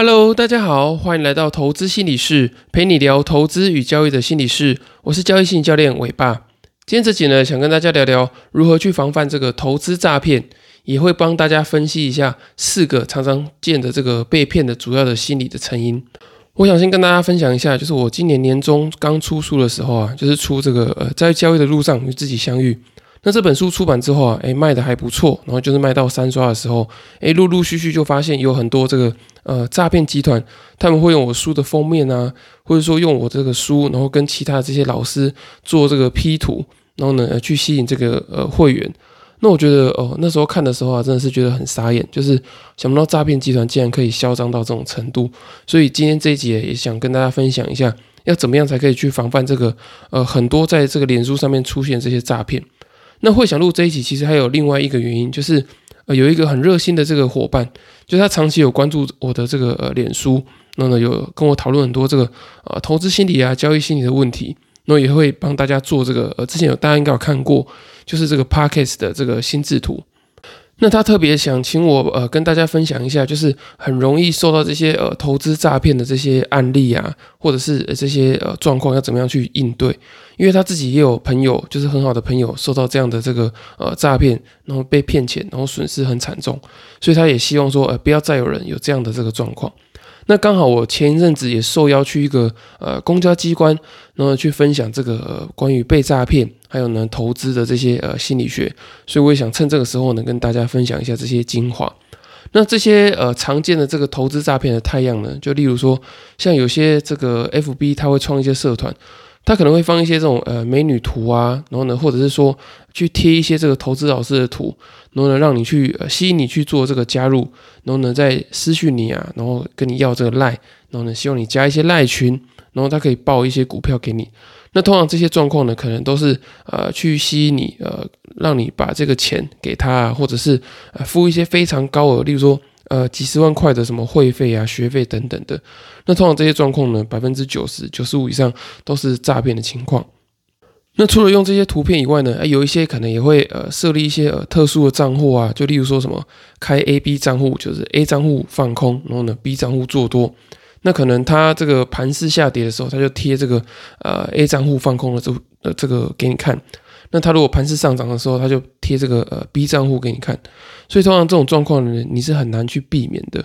Hello，大家好，欢迎来到投资心理室，陪你聊投资与交易的心理室。我是交易性教练伟爸。今天这集呢，想跟大家聊聊如何去防范这个投资诈骗，也会帮大家分析一下四个常常见的这个被骗的主要的心理的成因。我想先跟大家分享一下，就是我今年年中刚出书的时候啊，就是出这个呃，在交易的路上与自己相遇。那这本书出版之后啊，诶，卖的还不错，然后就是卖到三刷的时候，诶，陆陆续续就发现有很多这个呃诈骗集团，他们会用我书的封面啊，或者说用我这个书，然后跟其他这些老师做这个 P 图，然后呢去吸引这个呃会员。那我觉得哦，那时候看的时候啊，真的是觉得很傻眼，就是想不到诈骗集团竟然可以嚣张到这种程度。所以今天这一集也想跟大家分享一下，要怎么样才可以去防范这个呃很多在这个脸书上面出现这些诈骗。那会想录这一集，其实还有另外一个原因，就是呃有一个很热心的这个伙伴，就他长期有关注我的这个呃脸书，那呢有跟我讨论很多这个呃投资心理啊、交易心理的问题，那也会帮大家做这个呃之前有大家应该有看过，就是这个 Parkes 的这个心智图。那他特别想请我呃跟大家分享一下，就是很容易受到这些呃投资诈骗的这些案例啊，或者是这些呃状况要怎么样去应对？因为他自己也有朋友，就是很好的朋友受到这样的这个呃诈骗，然后被骗钱，然后损失很惨重，所以他也希望说呃不要再有人有这样的这个状况。那刚好我前一阵子也受邀去一个呃公交机关，然后去分享这个关于被诈骗还有呢投资的这些呃心理学，所以我也想趁这个时候呢跟大家分享一下这些精华。那这些呃常见的这个投资诈骗的太阳呢，就例如说像有些这个 FB 他会创一些社团。他可能会放一些这种呃美女图啊，然后呢，或者是说去贴一些这个投资老师的图，然后呢，让你去呃吸引你去做这个加入，然后呢，再私讯你啊，然后跟你要这个赖，然后呢，希望你加一些赖群，然后他可以报一些股票给你。那通常这些状况呢，可能都是呃去吸引你，呃，让你把这个钱给他，或者是呃付一些非常高额，例如说。呃，几十万块的什么会费啊、学费等等的，那通常这些状况呢，百分之九十九十五以上都是诈骗的情况。那除了用这些图片以外呢，有一些可能也会呃设立一些呃特殊的账户啊，就例如说什么开 A、B 账户，就是 A 账户放空，然后呢 B 账户做多。那可能它这个盘势下跌的时候，他就贴这个呃 A 账户放空的这呃这个给你看。那他如果盘势上涨的时候，他就贴这个呃 B 账户给你看，所以通常这种状况呢，你是很难去避免的。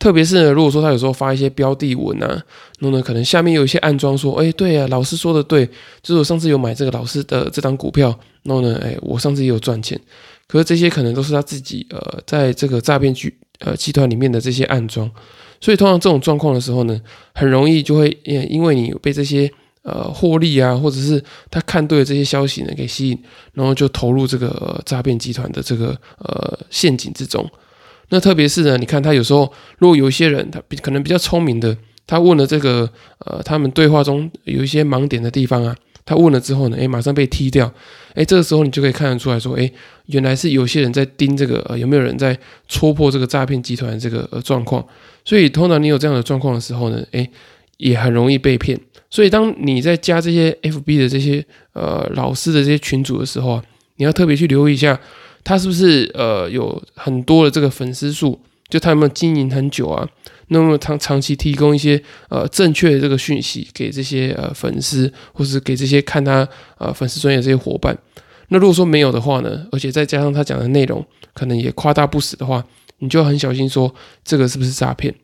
特别是呢，如果说他有时候发一些标的文啊，然后呢，可能下面有一些暗装说，哎，对呀，老师说的对，就是我上次有买这个老师的这张股票，然后呢，哎，我上次也有赚钱。可是这些可能都是他自己呃，在这个诈骗局呃集团里面的这些暗装，所以通常这种状况的时候呢，很容易就会因为你被这些。呃，获利啊，或者是他看对了这些消息呢，给吸引，然后就投入这个诈骗集团的这个呃陷阱之中。那特别是呢，你看他有时候，如果有一些人，他比可能比较聪明的，他问了这个呃，他们对话中有一些盲点的地方啊，他问了之后呢，诶，马上被踢掉。诶，这个时候你就可以看得出来说，诶，原来是有些人在盯这个，呃，有没有人在戳破这个诈骗集团这个呃状况。所以通常你有这样的状况的时候呢，诶，也很容易被骗。所以，当你在加这些 FB 的这些呃老师的这些群组的时候啊，你要特别去留意一下，他是不是呃有很多的这个粉丝数，就他们经营很久啊，那么长长期提供一些呃正确的这个讯息给这些呃粉丝，或是给这些看他呃粉丝专业这些伙伴。那如果说没有的话呢，而且再加上他讲的内容可能也夸大不实的话，你就很小心说这个是不是诈骗。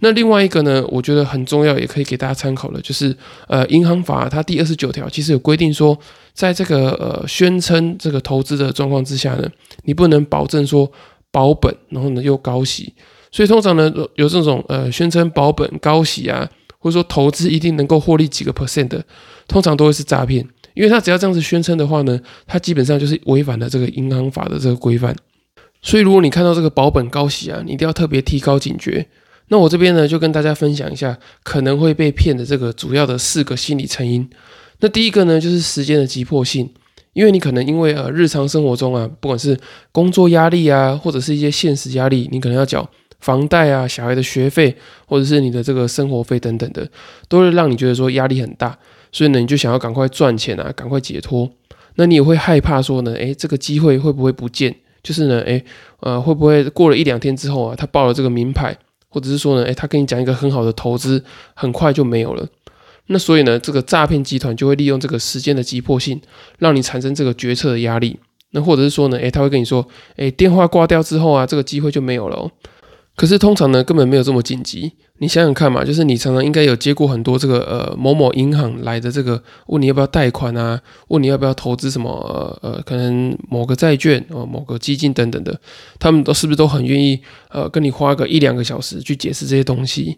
那另外一个呢，我觉得很重要，也可以给大家参考的，就是呃，银行法它第二十九条其实有规定说，在这个呃宣称这个投资的状况之下呢，你不能保证说保本，然后呢又高息，所以通常呢有这种呃宣称保本高息啊，或者说投资一定能够获利几个 percent 的，通常都会是诈骗，因为他只要这样子宣称的话呢，他基本上就是违反了这个银行法的这个规范，所以如果你看到这个保本高息啊，你一定要特别提高警觉。那我这边呢，就跟大家分享一下可能会被骗的这个主要的四个心理成因。那第一个呢，就是时间的急迫性，因为你可能因为呃日常生活中啊，不管是工作压力啊，或者是一些现实压力，你可能要缴房贷啊、小孩的学费，或者是你的这个生活费等等的，都会让你觉得说压力很大，所以呢，你就想要赶快赚钱啊，赶快解脱。那你也会害怕说呢，诶，这个机会会不会不见？就是呢，诶，呃，会不会过了一两天之后啊，他报了这个名牌？或者是说呢，诶，他跟你讲一个很好的投资，很快就没有了。那所以呢，这个诈骗集团就会利用这个时间的急迫性，让你产生这个决策的压力。那或者是说呢，诶，他会跟你说，诶，电话挂掉之后啊，这个机会就没有了。哦可是通常呢，根本没有这么紧急。你想想看嘛，就是你常常应该有接过很多这个呃某某银行来的这个问你要不要贷款啊，问你要不要投资什么呃呃可能某个债券哦某个基金等等的，他们都是不是都很愿意呃跟你花个一两个小时去解释这些东西，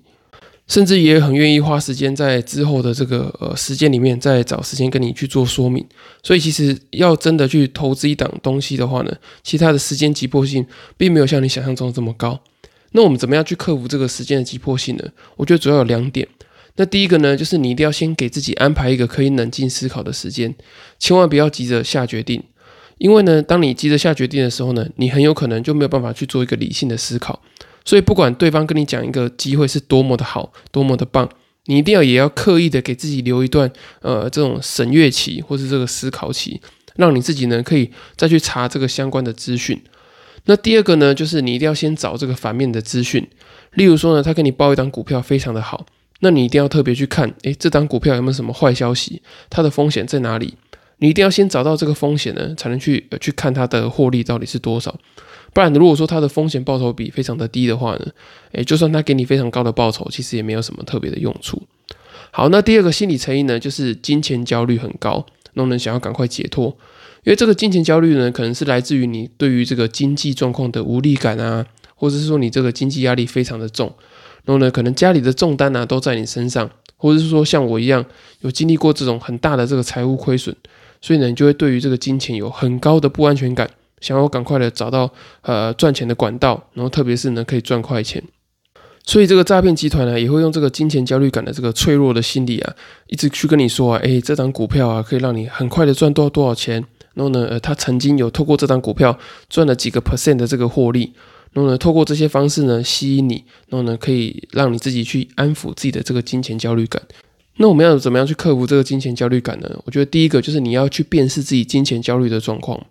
甚至也很愿意花时间在之后的这个呃时间里面再找时间跟你去做说明。所以其实要真的去投资一档东西的话呢，其他的时间急迫性并没有像你想象中的这么高。那我们怎么样去克服这个时间的急迫性呢？我觉得主要有两点。那第一个呢，就是你一定要先给自己安排一个可以冷静思考的时间，千万不要急着下决定。因为呢，当你急着下决定的时候呢，你很有可能就没有办法去做一个理性的思考。所以，不管对方跟你讲一个机会是多么的好、多么的棒，你一定要也要刻意的给自己留一段呃这种审阅期或是这个思考期，让你自己呢可以再去查这个相关的资讯。那第二个呢，就是你一定要先找这个反面的资讯，例如说呢，他跟你报一张股票非常的好，那你一定要特别去看，诶，这张股票有没有什么坏消息，它的风险在哪里？你一定要先找到这个风险呢，才能去去看它的获利到底是多少。不然，如果说它的风险报酬比非常的低的话呢，诶，就算它给你非常高的报酬，其实也没有什么特别的用处。好，那第二个心理成因呢，就是金钱焦虑很高，让人想要赶快解脱。因为这个金钱焦虑呢，可能是来自于你对于这个经济状况的无力感啊，或者是说你这个经济压力非常的重，然后呢，可能家里的重担啊都在你身上，或者是说像我一样有经历过这种很大的这个财务亏损，所以呢，你就会对于这个金钱有很高的不安全感，想要赶快的找到呃赚钱的管道，然后特别是呢可以赚快钱，所以这个诈骗集团呢也会用这个金钱焦虑感的这个脆弱的心理啊，一直去跟你说啊，哎，这张股票啊可以让你很快的赚多多少钱。然后呢，呃，他曾经有透过这张股票赚了几个 percent 的这个获利，然后呢，透过这些方式呢吸引你，然后呢，可以让你自己去安抚自己的这个金钱焦虑感。那我们要怎么样去克服这个金钱焦虑感呢？我觉得第一个就是你要去辨识自己金钱焦虑的状况，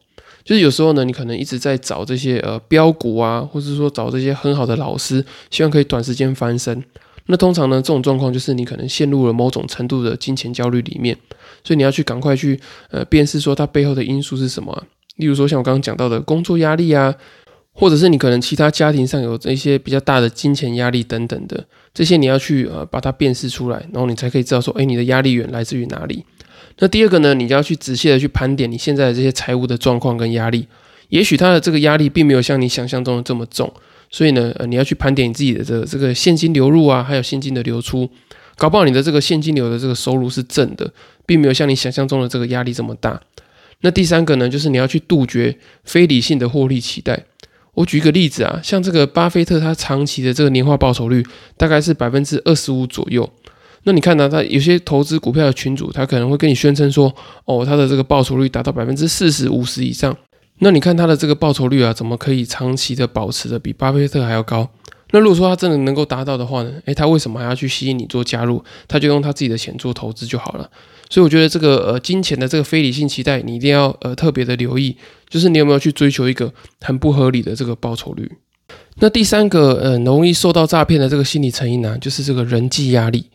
就是有时候呢，你可能一直在找这些呃标股啊，或者说找这些很好的老师，希望可以短时间翻身。那通常呢，这种状况就是你可能陷入了某种程度的金钱焦虑里面，所以你要去赶快去呃辨识说它背后的因素是什么。例如说像我刚刚讲到的工作压力啊，或者是你可能其他家庭上有这些比较大的金钱压力等等的，这些你要去呃把它辨识出来，然后你才可以知道说，哎，你的压力源来自于哪里。那第二个呢，你就要去仔细的去盘点你现在的这些财务的状况跟压力，也许他的这个压力并没有像你想象中的这么重。所以呢，呃，你要去盘点你自己的这个这个现金流入啊，还有现金的流出，搞不好你的这个现金流的这个收入是正的，并没有像你想象中的这个压力这么大。那第三个呢，就是你要去杜绝非理性的获利期待。我举一个例子啊，像这个巴菲特他长期的这个年化报酬率大概是百分之二十五左右。那你看呢他有些投资股票的群主，他可能会跟你宣称说，哦，他的这个报酬率达到百分之四十五十以上。那你看他的这个报酬率啊，怎么可以长期的保持的比巴菲特还要高？那如果说他真的能够达到的话呢？诶，他为什么还要去吸引你做加入？他就用他自己的钱做投资就好了。所以我觉得这个呃金钱的这个非理性期待，你一定要呃特别的留意，就是你有没有去追求一个很不合理的这个报酬率？那第三个呃容易受到诈骗的这个心理成因呢，就是这个人际压力。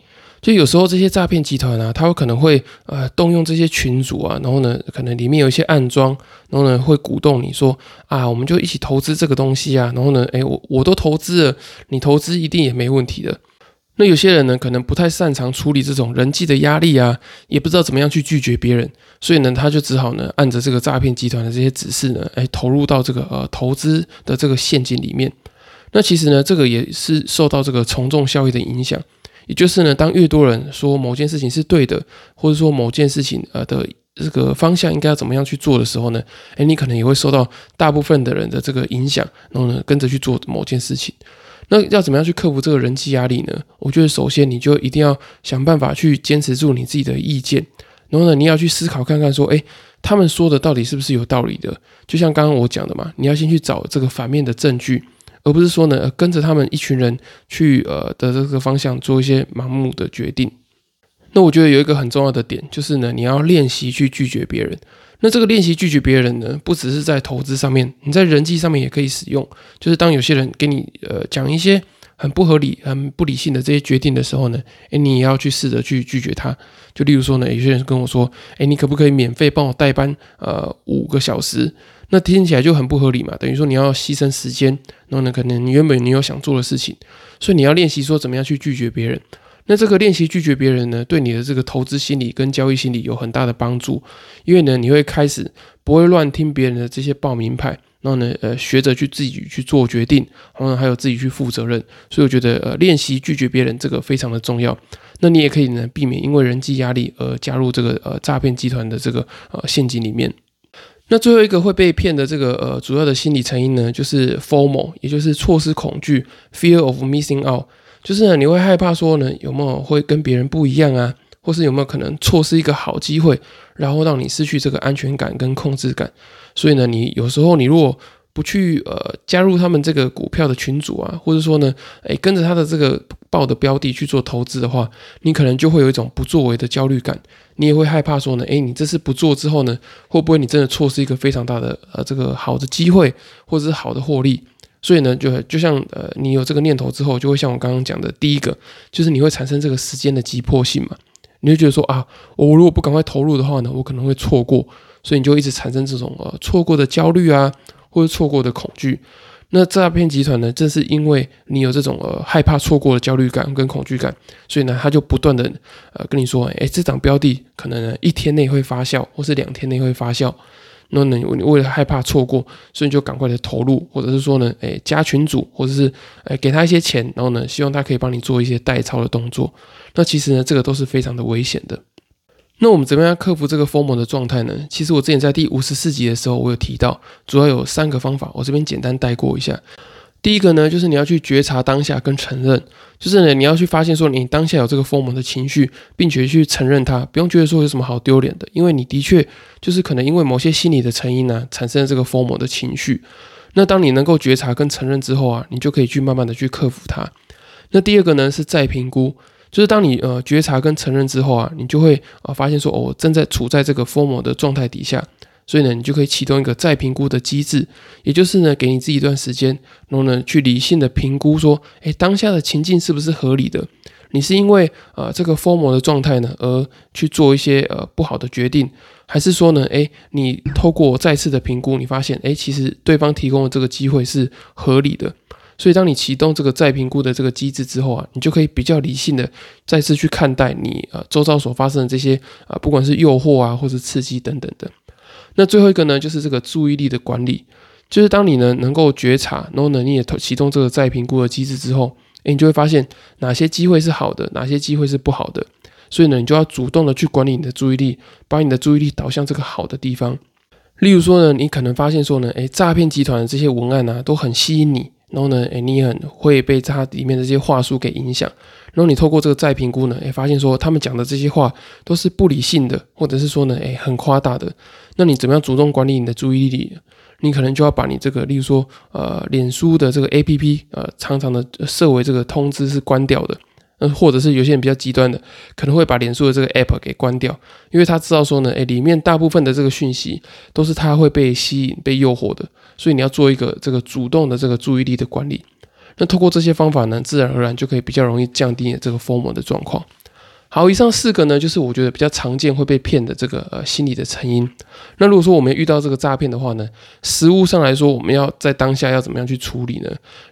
就有时候这些诈骗集团啊，他有可能会呃动用这些群主啊，然后呢，可能里面有一些暗装，然后呢会鼓动你说啊，我们就一起投资这个东西啊，然后呢，诶，我我都投资了，你投资一定也没问题的。那有些人呢，可能不太擅长处理这种人际的压力啊，也不知道怎么样去拒绝别人，所以呢，他就只好呢按着这个诈骗集团的这些指示呢，诶，投入到这个呃投资的这个陷阱里面。那其实呢，这个也是受到这个从众效应的影响。也就是呢，当越多人说某件事情是对的，或者说某件事情呃的这个方向应该要怎么样去做的时候呢，诶，你可能也会受到大部分的人的这个影响，然后呢跟着去做某件事情。那要怎么样去克服这个人际压力呢？我觉得首先你就一定要想办法去坚持住你自己的意见，然后呢你要去思考看看说，诶，他们说的到底是不是有道理的？就像刚刚我讲的嘛，你要先去找这个反面的证据。而不是说呢，跟着他们一群人去呃的这个方向做一些盲目的决定。那我觉得有一个很重要的点，就是呢，你要练习去拒绝别人。那这个练习拒绝别人呢，不只是在投资上面，你在人际上面也可以使用。就是当有些人给你呃讲一些很不合理、很不理性的这些决定的时候呢，诶，你也要去试着去拒绝他。就例如说呢，有些人跟我说，诶，你可不可以免费帮我代班呃五个小时？那听起来就很不合理嘛，等于说你要牺牲时间，然后呢，可能你原本你有想做的事情，所以你要练习说怎么样去拒绝别人。那这个练习拒绝别人呢，对你的这个投资心理跟交易心理有很大的帮助，因为呢，你会开始不会乱听别人的这些报名牌，然后呢，呃，学着去自己去做决定，然后还有自己去负责任。所以我觉得，呃，练习拒绝别人这个非常的重要。那你也可以呢，避免因为人际压力而加入这个呃诈骗集团的这个呃陷阱里面。那最后一个会被骗的这个呃主要的心理成因呢，就是 FOMO，也就是错失恐惧 （Fear of Missing Out）。就是呢，你会害怕说呢，有没有会跟别人不一样啊，或是有没有可能错失一个好机会，然后让你失去这个安全感跟控制感。所以呢，你有时候你如果不去呃加入他们这个股票的群组啊，或者说呢，诶跟着他的这个报的标的去做投资的话，你可能就会有一种不作为的焦虑感。你也会害怕说呢，诶，你这次不做之后呢，会不会你真的错失一个非常大的呃这个好的机会，或者是好的获利？所以呢，就就像呃，你有这个念头之后，就会像我刚刚讲的，第一个就是你会产生这个时间的急迫性嘛，你会觉得说啊，我如果不赶快投入的话呢，我可能会错过，所以你就一直产生这种呃错过的焦虑啊，或者错过的恐惧。那诈骗集团呢，正是因为你有这种呃害怕错过的焦虑感跟恐惧感，所以呢，他就不断的呃跟你说，哎，这档标的可能呢一天内会发酵，或是两天内会发酵。那呢，你为了害怕错过，所以你就赶快的投入，或者是说呢，诶，加群组，或者是诶，给他一些钱，然后呢，希望他可以帮你做一些代操的动作。那其实呢，这个都是非常的危险的。那我们怎么样克服这个疯魔的状态呢？其实我之前在第五十四集的时候，我有提到，主要有三个方法，我这边简单带过一下。第一个呢，就是你要去觉察当下跟承认，就是呢，你要去发现说你当下有这个疯魔的情绪，并且去承认它，不用觉得说有什么好丢脸的，因为你的确就是可能因为某些心理的成因呢，产生了这个疯魔的情绪。那当你能够觉察跟承认之后啊，你就可以去慢慢的去克服它。那第二个呢，是再评估，就是当你呃觉察跟承认之后啊，你就会呃发现说，哦，正在处在这个疯魔的状态底下。所以呢，你就可以启动一个再评估的机制，也就是呢，给你自己一段时间，然后呢，去理性的评估说，哎，当下的情境是不是合理的？你是因为呃这个疯魔的状态呢，而去做一些呃不好的决定，还是说呢，哎，你透过再次的评估，你发现，哎，其实对方提供的这个机会是合理的。所以，当你启动这个再评估的这个机制之后啊，你就可以比较理性的再次去看待你呃周遭所发生的这些啊，不管是诱惑啊，或者刺激等等的。那最后一个呢，就是这个注意力的管理，就是当你呢能够觉察，然后呢你也启动这个再评估的机制之后，诶，你就会发现哪些机会是好的，哪些机会是不好的，所以呢，你就要主动的去管理你的注意力，把你的注意力导向这个好的地方。例如说呢，你可能发现说呢，诶，诈骗集团的这些文案呢都很吸引你，然后呢，诶，你很会被它里面的这些话术给影响。然后你透过这个再评估呢，诶，发现说他们讲的这些话都是不理性的，或者是说呢，诶，很夸大的。那你怎么样主动管理你的注意力？你可能就要把你这个，例如说，呃，脸书的这个 A P P，呃，常常的设为这个通知是关掉的。嗯，或者是有些人比较极端的，可能会把脸书的这个 App 给关掉，因为他知道说呢，诶，里面大部分的这个讯息都是他会被吸引、被诱惑的。所以你要做一个这个主动的这个注意力的管理。那通过这些方法呢，自然而然就可以比较容易降低这个疯魔的状况。好，以上四个呢，就是我觉得比较常见会被骗的这个呃心理的成因。那如果说我们遇到这个诈骗的话呢，实物上来说，我们要在当下要怎么样去处理呢？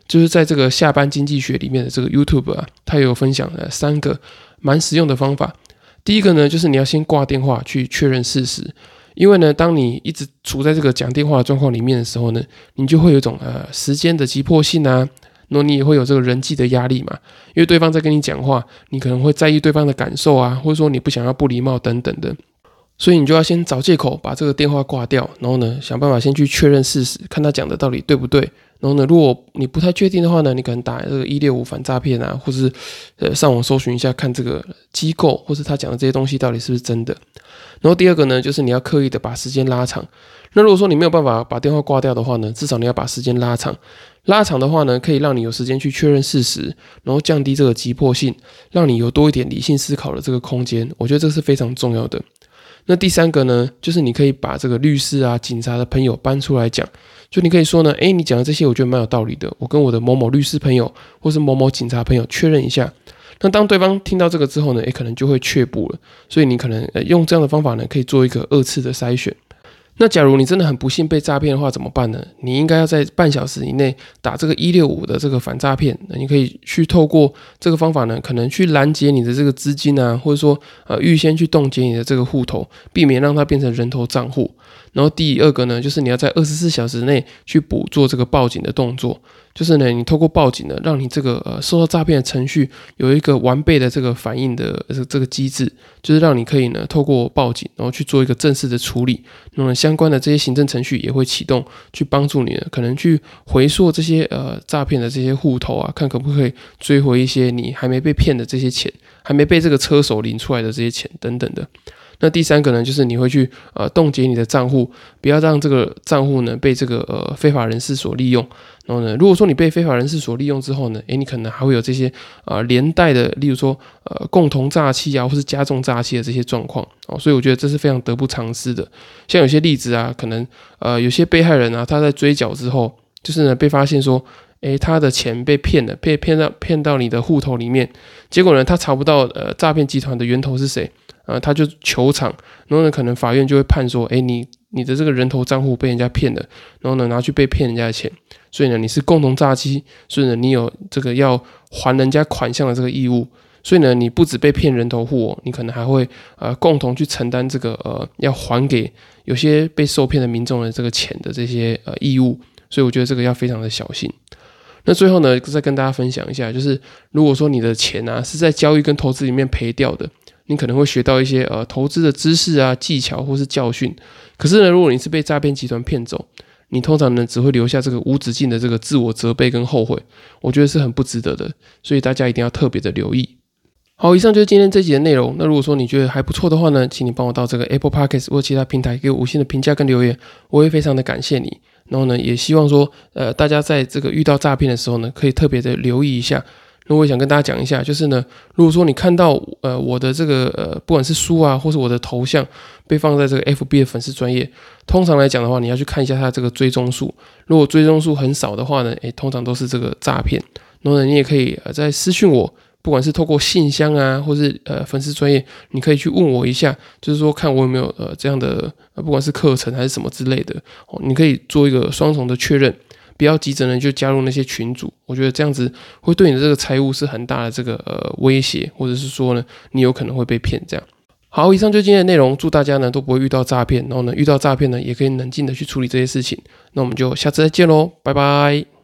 就是在这个下班经济学里面的这个 YouTube 啊，它有分享了三个蛮实用的方法。第一个呢，就是你要先挂电话去确认事实，因为呢，当你一直处在这个讲电话的状况里面的时候呢，你就会有一种呃时间的急迫性啊。那你也会有这个人际的压力嘛？因为对方在跟你讲话，你可能会在意对方的感受啊，或者说你不想要不礼貌等等的，所以你就要先找借口把这个电话挂掉，然后呢，想办法先去确认事实，看他讲的到底对不对。然后呢，如果你不太确定的话呢，你可能打这个一六五反诈骗啊，或是呃上网搜寻一下看这个机构或是他讲的这些东西到底是不是真的。然后第二个呢，就是你要刻意的把时间拉长。那如果说你没有办法把电话挂掉的话呢，至少你要把时间拉长。拉长的话呢，可以让你有时间去确认事实，然后降低这个急迫性，让你有多一点理性思考的这个空间。我觉得这是非常重要的。那第三个呢，就是你可以把这个律师啊、警察的朋友搬出来讲，就你可以说呢，诶，你讲的这些我觉得蛮有道理的，我跟我的某某律师朋友或是某某警察朋友确认一下。那当对方听到这个之后呢，也，可能就会却步了。所以你可能呃用这样的方法呢，可以做一个二次的筛选。那假如你真的很不幸被诈骗的话，怎么办呢？你应该要在半小时以内打这个一六五的这个反诈骗。那你可以去透过这个方法呢，可能去拦截你的这个资金啊，或者说呃预先去冻结你的这个户头，避免让它变成人头账户。然后第二个呢，就是你要在二十四小时内去捕捉这个报警的动作。就是呢，你透过报警呢，让你这个呃受到诈骗的程序有一个完备的这个反应的这这个机制，就是让你可以呢透过报警，然后去做一个正式的处理。那么相关的这些行政程序也会启动，去帮助你呢，可能去回溯这些呃诈骗的这些户头啊，看可不可以追回一些你还没被骗的这些钱，还没被这个车手领出来的这些钱等等的。那第三个呢，就是你会去呃冻结你的账户，不要让这个账户呢被这个呃非法人士所利用。然后呢，如果说你被非法人士所利用之后呢，诶，你可能还会有这些啊连带的，例如说呃共同诈欺啊，或是加重诈欺的这些状况哦。所以我觉得这是非常得不偿失的。像有些例子啊，可能呃有些被害人啊，他在追缴之后，就是呢被发现说，诶，他的钱被骗了，被骗到骗到你的户头里面，结果呢他查不到呃诈骗集团的源头是谁。呃，他就求偿，然后呢，可能法院就会判说，哎，你你的这个人头账户被人家骗了，然后呢，拿去被骗人家的钱，所以呢，你是共同诈欺，所以呢，你有这个要还人家款项的这个义务，所以呢，你不止被骗人头户哦，你可能还会呃共同去承担这个呃要还给有些被受骗的民众的这个钱的这些呃义务，所以我觉得这个要非常的小心。那最后呢，再跟大家分享一下，就是如果说你的钱啊是在交易跟投资里面赔掉的。你可能会学到一些呃投资的知识啊、技巧或是教训，可是呢，如果你是被诈骗集团骗走，你通常呢只会留下这个无止境的这个自我责备跟后悔，我觉得是很不值得的，所以大家一定要特别的留意。好，以上就是今天这集的内容。那如果说你觉得还不错的话呢，请你帮我到这个 Apple Podcast 或其他平台给我五星的评价跟留言，我会非常的感谢你。然后呢，也希望说呃大家在这个遇到诈骗的时候呢，可以特别的留意一下。那我也想跟大家讲一下，就是呢，如果说你看到呃我的这个呃不管是书啊，或是我的头像被放在这个 FB 的粉丝专业，通常来讲的话，你要去看一下它这个追踪数。如果追踪数很少的话呢，诶，通常都是这个诈骗。然后呢，你也可以呃在私讯我，不管是透过信箱啊，或是呃粉丝专业，你可以去问我一下，就是说看我有没有呃这样的不管是课程还是什么之类的，哦，你可以做一个双重的确认。不要急着呢就加入那些群组，我觉得这样子会对你的这个财务是很大的这个呃威胁，或者是说呢你有可能会被骗。这样好，以上就今天的内容，祝大家呢都不会遇到诈骗，然后呢遇到诈骗呢也可以冷静的去处理这些事情。那我们就下次再见喽，拜拜。